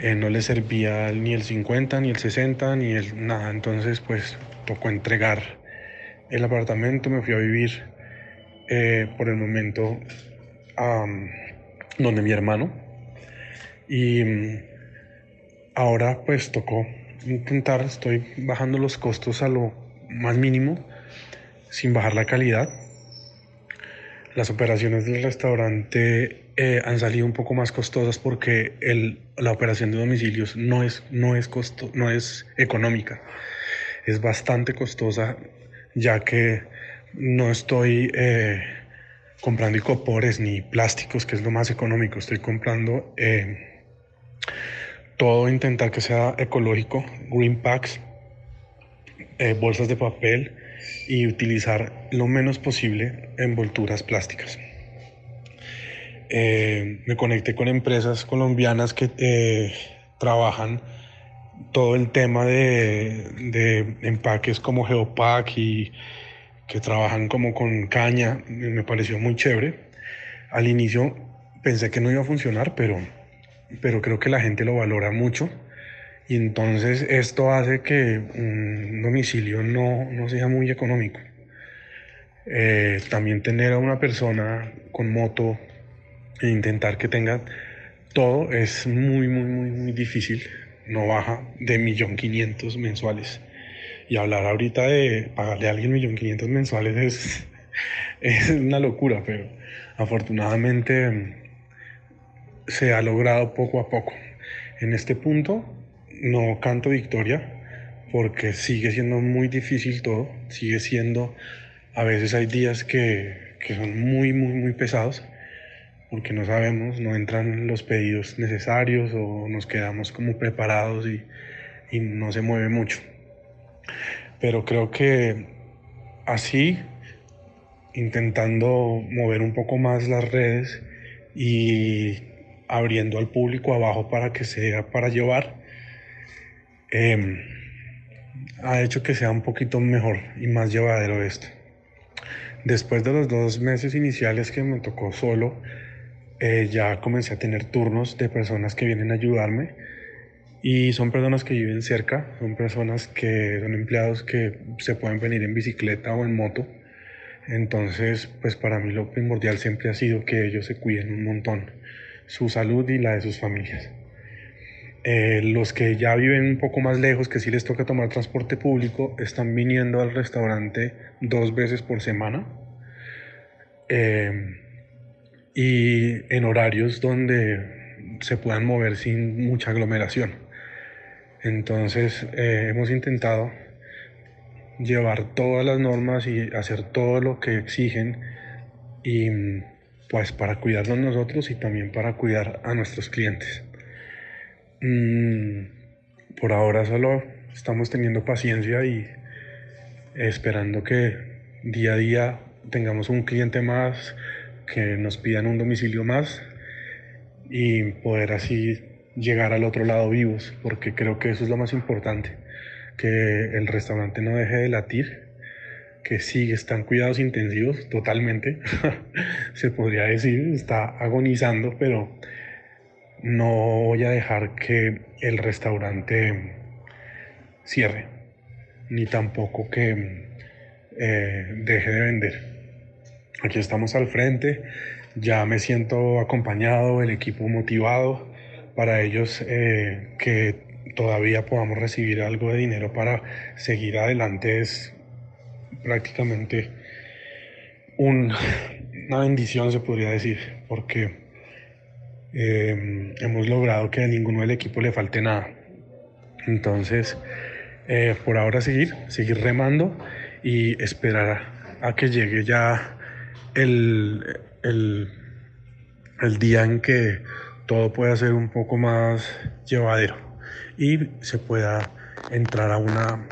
Eh, no le servía ni el 50, ni el 60, ni el nada. Entonces, pues tocó entregar el apartamento. Me fui a vivir eh, por el momento a donde mi hermano. Y mm, ahora, pues tocó intentar, estoy bajando los costos a lo más mínimo, sin bajar la calidad. Las operaciones del restaurante eh, han salido un poco más costosas porque el, la operación de domicilios no es, no, es costo, no es económica. Es bastante costosa ya que no estoy eh, comprando icopores ni plásticos, que es lo más económico. Estoy comprando eh, todo, intentar que sea ecológico, green packs, bolsas de papel y utilizar lo menos posible envolturas plásticas. Eh, me conecté con empresas colombianas que eh, trabajan todo el tema de, empaques como Geopack y que trabajan como con caña, me pareció muy chévere. Al inicio pensé que no iba a funcionar, pero, pero creo que la gente lo valora mucho. Y entonces esto hace que un domicilio no, no sea muy económico. Eh, también tener a una persona con moto e intentar que tenga todo es muy, muy, muy, muy difícil. No baja de millón quinientos mensuales. Y hablar ahorita de pagarle a alguien millón quinientos mensuales es, es una locura, pero afortunadamente mm, se ha logrado poco a poco. En este punto no canto victoria porque sigue siendo muy difícil todo, sigue siendo, a veces hay días que, que son muy, muy, muy pesados porque no sabemos, no entran los pedidos necesarios o nos quedamos como preparados y, y no se mueve mucho. Pero creo que así, intentando mover un poco más las redes y abriendo al público abajo para que sea para llevar, em, ha hecho que sea un poquito mejor y más llevadero esto. Después de los dos meses iniciales que me tocó solo, eh, ya comencé a tener turnos de personas que vienen a ayudarme y son personas que viven cerca, son personas que son empleados que se pueden venir en bicicleta o en moto. Entonces, pues para mí lo primordial siempre ha sido que ellos se cuiden un montón, su salud y la de sus familias. Eh, los que ya viven un poco más lejos, que sí les toca tomar transporte público, están viniendo al restaurante dos veces por semana. Eh, y en horarios donde se puedan mover sin mucha aglomeración. Entonces eh, hemos intentado llevar todas las normas y hacer todo lo que exigen y pues para cuidarnos nosotros y también para cuidar a nuestros clientes. Mm, por ahora solo estamos teniendo paciencia y esperando que día a día tengamos un cliente más, que nos pidan un domicilio más y poder así llegar al otro lado vivos, porque creo que eso es lo más importante, que el restaurante no deje de latir, que sí están cuidados intensivos totalmente, se podría decir, está agonizando, pero no voy a dejar que el restaurante cierre, ni tampoco que eh, deje de vender. Aquí estamos al frente, ya me siento acompañado, el equipo motivado, para ellos eh, que todavía podamos recibir algo de dinero para seguir adelante es prácticamente una bendición, se podría decir, porque eh, hemos logrado que a ninguno del equipo le falte nada. Entonces, eh, por ahora seguir, seguir remando y esperar a que llegue ya el, el, el día en que todo pueda ser un poco más llevadero y se pueda entrar a una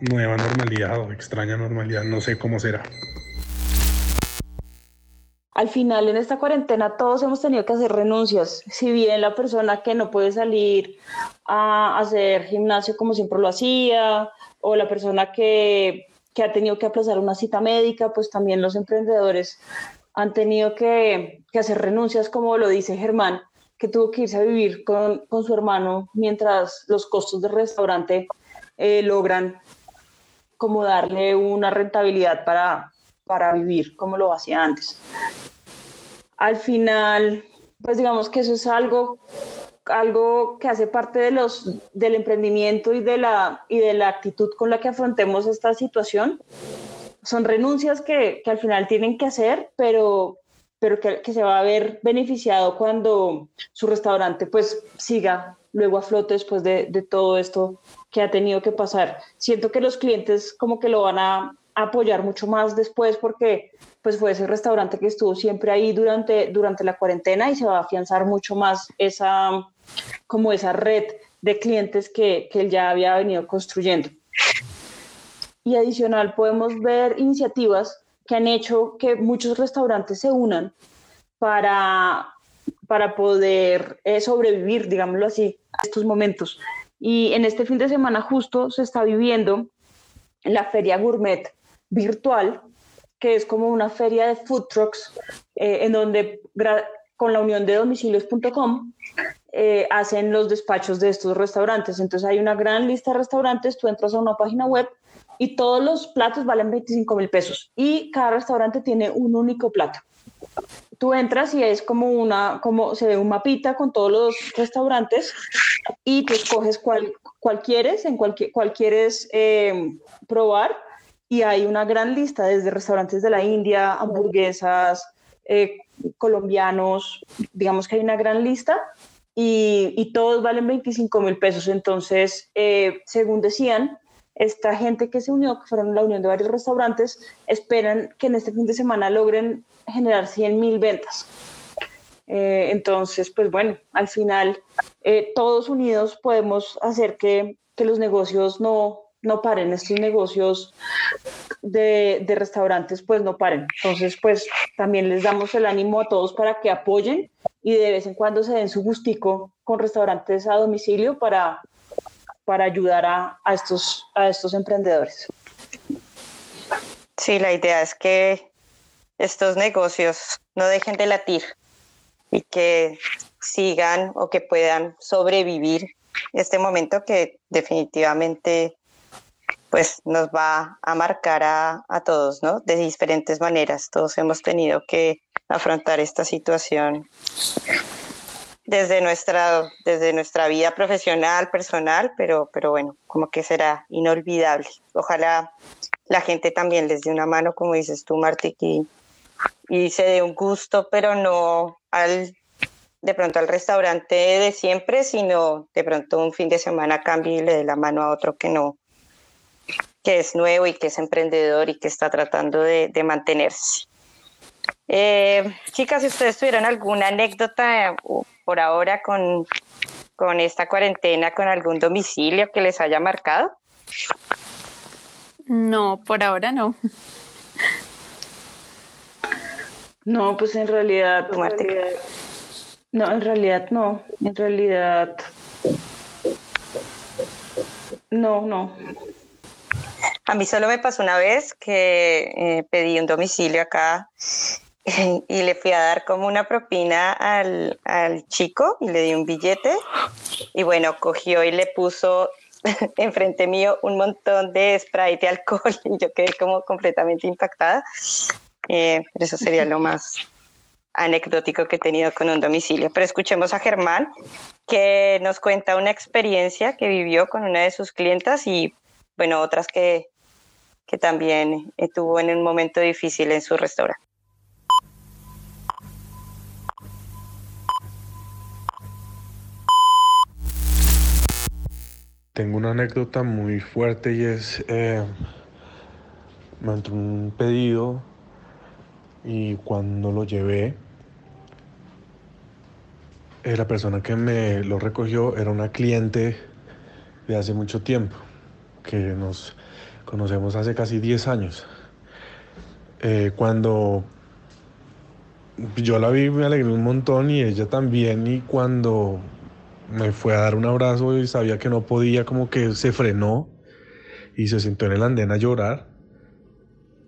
nueva normalidad o extraña normalidad, no sé cómo será. Al final en esta cuarentena todos hemos tenido que hacer renuncias. Si bien la persona que no puede salir a hacer gimnasio como siempre lo hacía, o la persona que, que ha tenido que aplazar una cita médica, pues también los emprendedores han tenido que, que hacer renuncias, como lo dice Germán, que tuvo que irse a vivir con, con su hermano mientras los costos del restaurante eh, logran como darle una rentabilidad para, para vivir como lo hacía antes. Al final, pues digamos que eso es algo, algo que hace parte de los, del emprendimiento y de, la, y de la actitud con la que afrontemos esta situación. Son renuncias que, que al final tienen que hacer, pero, pero que, que, se va a ver beneficiado cuando su restaurante pues siga luego a flote después de, de todo esto que ha tenido que pasar. Siento que los clientes como que lo van a apoyar mucho más después porque pues fue ese restaurante que estuvo siempre ahí durante, durante la cuarentena y se va a afianzar mucho más esa, como esa red de clientes que, que él ya había venido construyendo. Y adicional podemos ver iniciativas que han hecho que muchos restaurantes se unan para, para poder eh, sobrevivir, digámoslo así, a estos momentos. Y en este fin de semana justo se está viviendo la feria gourmet virtual, que es como una feria de food trucks, eh, en donde con la unión de domicilios.com eh, hacen los despachos de estos restaurantes. Entonces hay una gran lista de restaurantes, tú entras a una página web y todos los platos valen 25 mil pesos y cada restaurante tiene un único plato. Tú entras y es como una, como se ve un mapita con todos los restaurantes y tú escoges cuál, cuál quieres, en cuál, cuál quieres eh, probar y hay una gran lista desde restaurantes de la India, hamburguesas, eh, colombianos, digamos que hay una gran lista y, y todos valen 25 mil pesos. Entonces, eh, según decían, esta gente que se unió, que fueron la unión de varios restaurantes, esperan que en este fin de semana logren generar 100 mil ventas. Eh, entonces, pues bueno, al final, todos unidos podemos hacer que, que los negocios no, no paren, estos negocios de, de, restaurantes pues no paren. Entonces pues también les damos el ánimo a todos para que apoyen y de vez en cuando se den su gustico con restaurantes a domicilio para, para ayudar a, a estos, a estos emprendedores. Sí, la idea es que estos negocios no dejen de latir y que sigan o que puedan sobrevivir este momento que definitivamente pues nos va a marcar a, a, todos, ¿no? De diferentes maneras. Todos hemos tenido que afrontar esta situación desde nuestra, desde nuestra vida profesional, personal, pero, pero bueno, como que será inolvidable. Ojalá la gente también les dé una mano, como dices tú, Marti, y, y se dé un gusto, pero no al de pronto al restaurante de siempre, sino de pronto un fin de semana cambie y le dé la mano a otro que no, que es nuevo y que es emprendedor y que está tratando de, mantenerse. Eh, chicas, si ustedes tuvieran alguna anécdota uh, por ahora con, con esta cuarentena, con algún domicilio que les haya marcado. No, por ahora no. No, pues en realidad, en realidad, no, en realidad no, en realidad, no, no. A mí solo me pasó una vez que eh, pedí un domicilio acá y le fui a dar como una propina al, al, chico y le di un billete y bueno, cogió y le puso enfrente mío un montón de spray de alcohol y yo quedé como completamente impactada. Eh, eso sería lo más anecdótico que he tenido con un domicilio. Pero escuchemos a Germán que nos cuenta una experiencia que vivió con una de sus clientas y bueno, otras que, que también estuvo en un momento difícil en su restaurante. Tengo una anécdota muy fuerte y es, eh, me entró un pedido y cuando lo llevé, eh, la persona que me lo recogió era una cliente de hace mucho tiempo, que nos conocemos hace casi 10 años. Eh, cuando yo la vi me alegré un montón y ella también y cuando me fue a dar un abrazo y sabía que no podía, como que se frenó y se sentó en el andén a llorar.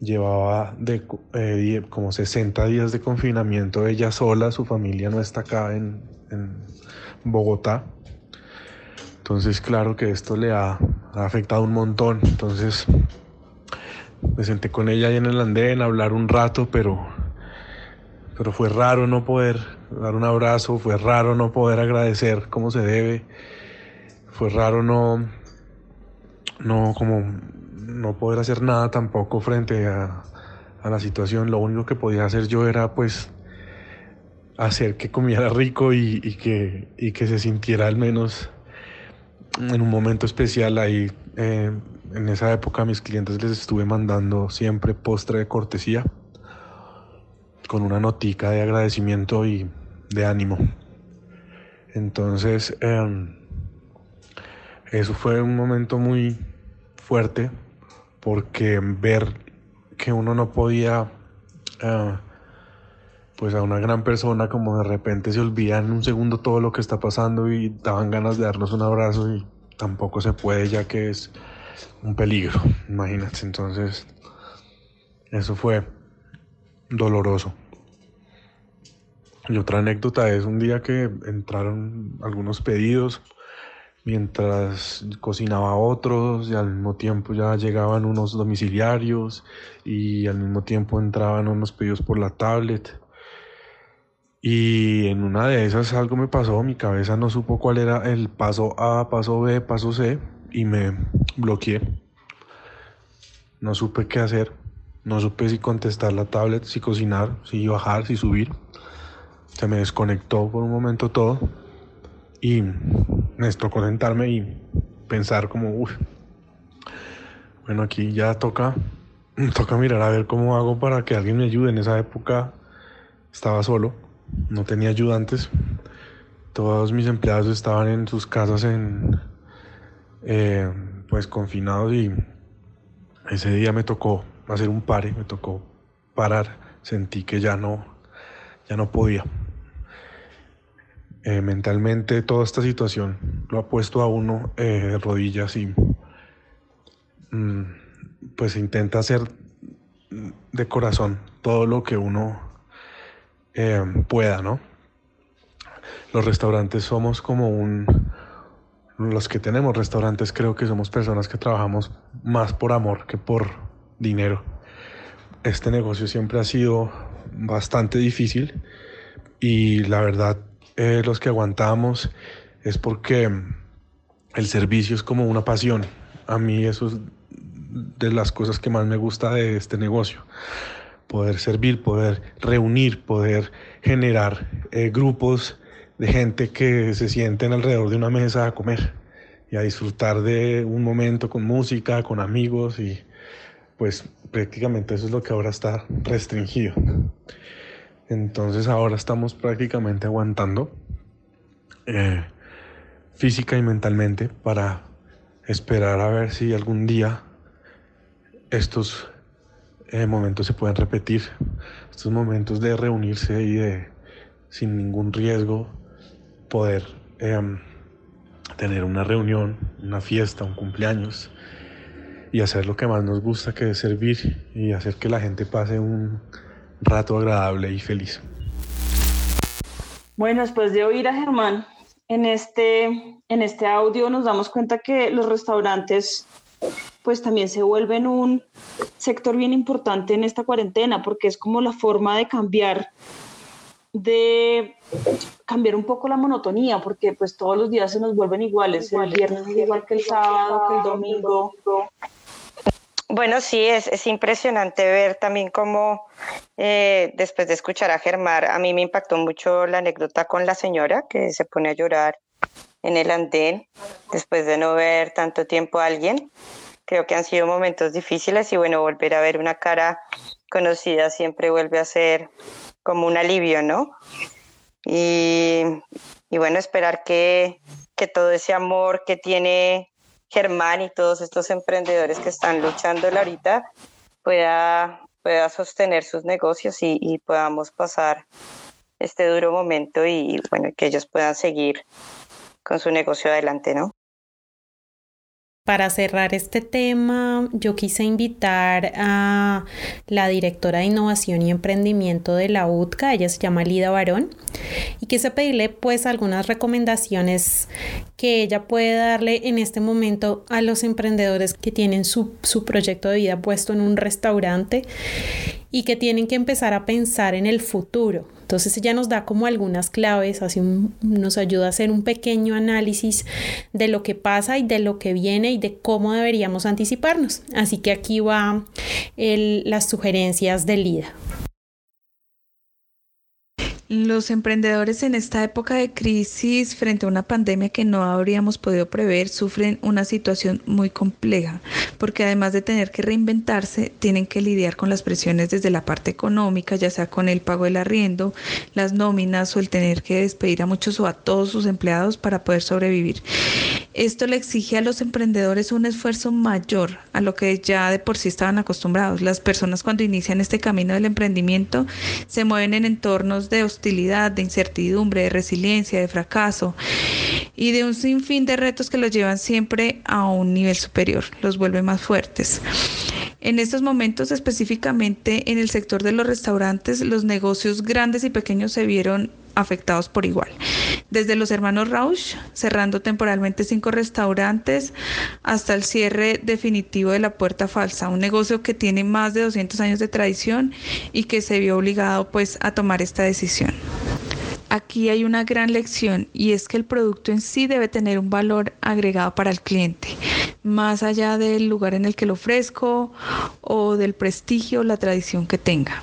Llevaba de, eh, como 60 días de confinamiento ella sola, su familia no está acá en, Bogotá. Entonces, claro que esto le ha, ha, afectado un montón. Entonces, me senté con ella ahí en el andén a hablar un rato, pero, pero fue raro no poder dar un abrazo, fue raro no poder agradecer como se debe, fue raro no, no como no poder hacer nada tampoco frente a, a la situación. Lo único que podía hacer yo era pues hacer que comiera rico y, y, que, y que se sintiera al menos en un momento especial ahí. Eh, en esa época a mis clientes les estuve mandando siempre postre de cortesía con una notica de agradecimiento y de ánimo. Entonces, eh, eso fue un momento muy fuerte porque ver que uno no podía, uh, pues a una gran persona como de repente se olvida en un segundo todo lo que está pasando y daban ganas de darnos un abrazo y tampoco se puede ya que es un peligro, imagínate. Entonces, eso fue doloroso. Y otra anécdota es un día que entraron algunos pedidos mientras cocinaba otros y al mismo tiempo ya llegaban unos domiciliarios y al mismo tiempo entraban unos pedidos por la tablet. Y en una de esas algo me pasó, mi cabeza no supo cuál era el paso A, paso B, paso C y me bloqueé. No supe qué hacer, no supe si contestar la tablet, si cocinar, si bajar, si subir. Se me desconectó por un momento todo y me tocó sentarme y pensar como, uff, bueno, aquí ya toca, toca mirar a ver cómo hago para que alguien me ayude. En esa época estaba solo, no tenía ayudantes. Todos mis empleados estaban en sus casas en, eh, pues confinados y ese día me tocó hacer un pare, me tocó parar, sentí que ya no, ya no podía. Eh, mentalmente toda esta situación lo ha puesto a uno eh, de rodillas y mm, pues intenta hacer de corazón todo lo que uno eh, pueda, ¿no? Los restaurantes somos como un... Los que tenemos restaurantes creo que somos personas que trabajamos más por amor que por dinero. Este negocio siempre ha sido bastante difícil y la verdad eh, los que aguantamos es porque el servicio es como una pasión. A mí eso es de las cosas que más me gusta de este negocio. Poder servir, poder reunir, poder generar eh, grupos de gente que se sienten alrededor de una mesa a comer y a disfrutar de un momento con música, con amigos y pues prácticamente eso es lo que ahora está restringido. Entonces ahora estamos prácticamente aguantando eh, física y mentalmente para esperar a ver si algún día estos eh, momentos se pueden repetir, estos momentos de reunirse y de sin ningún riesgo poder eh, tener una reunión, una fiesta, un cumpleaños y hacer lo que más nos gusta que es servir y hacer que la gente pase un rato agradable y feliz. Bueno, después de oír a Germán en este, en este audio nos damos cuenta que los restaurantes pues también se vuelven un sector bien importante en esta cuarentena porque es como la forma de cambiar de cambiar un poco la monotonía porque pues todos los días se nos vuelven iguales, el viernes es igual que el sábado, que el domingo, bueno, sí, es, es impresionante ver también cómo eh, después de escuchar a Germán, a mí me impactó mucho la anécdota con la señora que se pone a llorar en el andén después de no ver tanto tiempo a alguien. creo que han sido momentos difíciles y bueno, volver a ver una cara conocida siempre vuelve a ser como un alivio, ¿no? Y, y bueno, esperar que, que todo ese amor que tiene Germán y todos estos emprendedores que están luchando ahorita pueda, pueda sostener sus negocios y, y podamos pasar este duro momento y bueno, que ellos puedan seguir con su negocio adelante, ¿no? Para cerrar este tema, yo quise invitar a la directora de innovación y emprendimiento de la UTCA, ella se llama Lida Barón, y quise pedirle pues algunas recomendaciones que ella puede darle en este momento a los emprendedores que tienen su, su proyecto de vida puesto en un restaurante y que tienen que empezar a pensar en el futuro. Entonces ella nos da como algunas claves, así nos ayuda a hacer un pequeño análisis de lo que pasa y de lo que viene y de cómo deberíamos anticiparnos. Así que aquí va las sugerencias de Lida. Los emprendedores en esta época de crisis frente a una pandemia que no habríamos podido prever sufren una situación muy compleja porque además de tener que reinventarse tienen que lidiar con las presiones desde la parte económica, ya sea con el pago del arriendo, las nóminas o el tener que despedir a muchos o a todos sus empleados para poder sobrevivir. Esto le exige a los emprendedores un esfuerzo mayor a lo que ya de por sí estaban acostumbrados. Las personas cuando inician este camino del emprendimiento se mueven en entornos de de incertidumbre, de resiliencia, de fracaso y de un sinfín de retos que los llevan siempre a un nivel superior, los vuelve más fuertes. En estos momentos, específicamente en el sector de los restaurantes, los negocios grandes y pequeños se vieron afectados por igual. Desde los hermanos Rausch, cerrando temporalmente cinco restaurantes, hasta el cierre definitivo de la Puerta Falsa, un negocio que tiene más de 200 años de tradición y que se vio obligado pues a tomar esta decisión. Aquí hay una gran lección y es que el producto en sí debe tener un valor agregado para el cliente, más allá del lugar en el que lo ofrezco o del prestigio o la tradición que tenga.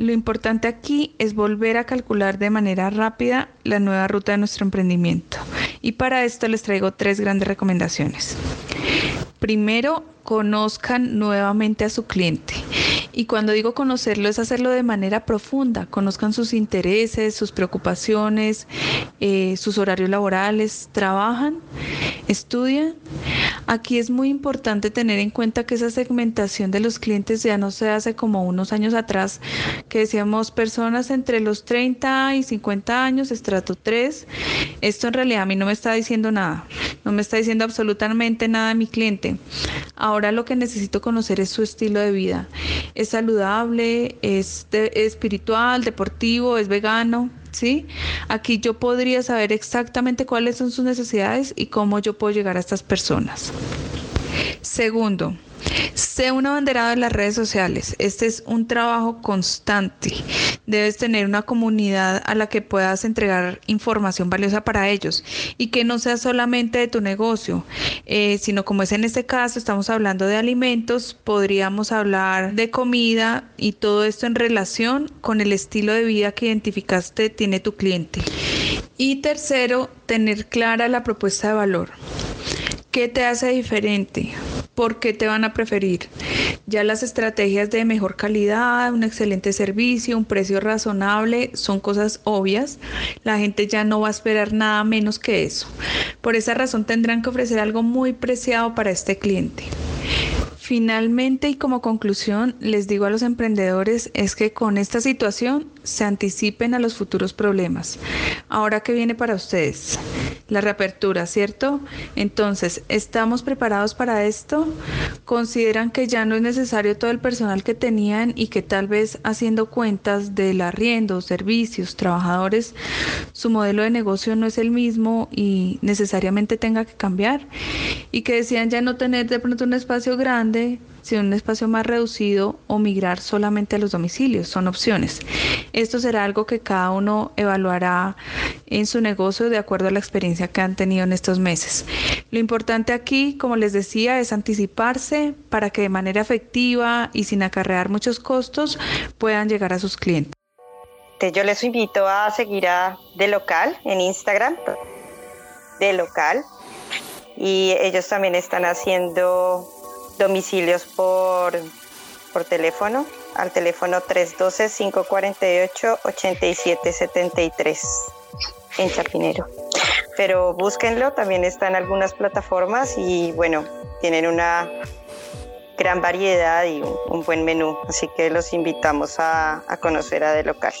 Lo importante aquí es volver a calcular de manera rápida la nueva ruta de nuestro emprendimiento. Y para esto les traigo tres grandes recomendaciones. Primero, conozcan nuevamente a su cliente. Y cuando digo conocerlo es hacerlo de manera profunda, conozcan sus intereses, sus preocupaciones, eh, sus horarios laborales, trabajan, estudian. Aquí es muy importante tener en cuenta que esa segmentación de los clientes ya no se hace como unos años atrás, que decíamos personas entre los 30 y 50 años, estrato 3. Esto en realidad a mí no me está diciendo nada, no me está diciendo absolutamente nada a mi cliente. Ahora lo que necesito conocer es su estilo de vida es saludable, es, espiritual, deportivo, es vegano, ¿sí? Aquí yo podría saber exactamente cuáles son sus necesidades y cómo yo puedo llegar a estas personas. Segundo, Sé una banderada en las redes sociales. Este es un trabajo constante. Debes tener una comunidad a la que puedas entregar información valiosa para ellos y que no sea solamente de tu negocio, eh, sino como es en este caso, estamos hablando de alimentos, podríamos hablar de comida y todo esto en relación con el estilo de vida que identificaste tiene tu cliente. Y tercero, tener clara la propuesta de valor. ¿Qué te hace diferente? ¿Por qué te van a preferir? Ya las estrategias de mejor calidad, un excelente servicio, un precio razonable son cosas obvias. La gente ya no va a esperar nada menos que eso. Por esa razón tendrán que ofrecer algo muy preciado para este cliente. Finalmente y como conclusión, les digo a los emprendedores es que con esta situación se anticipen a los futuros problemas. Ahora que viene para ustedes la reapertura, ¿cierto? Entonces, ¿estamos preparados para esto? ¿Consideran que ya no es necesario todo el personal que tenían y que tal vez haciendo cuentas del arriendo, servicios, trabajadores, su modelo de negocio no es el mismo y necesariamente tenga que cambiar? Y que decían ya no tener de pronto un espacio grande si un espacio más reducido o migrar solamente a los domicilios. Son opciones. Esto será algo que cada uno evaluará en su negocio de acuerdo a la experiencia que han tenido en estos meses. Lo importante aquí, como les decía, es anticiparse para que de manera efectiva y sin acarrear muchos costos puedan llegar a sus clientes. Yo les invito a seguir a De Local en Instagram. De Local y ellos también están haciendo domicilios por, por teléfono al teléfono 312-548-8773 en Chapinero. Pero búsquenlo, también está en algunas plataformas y bueno, tienen una gran variedad y un, buen menú, así que los invitamos a, a conocer a De Local.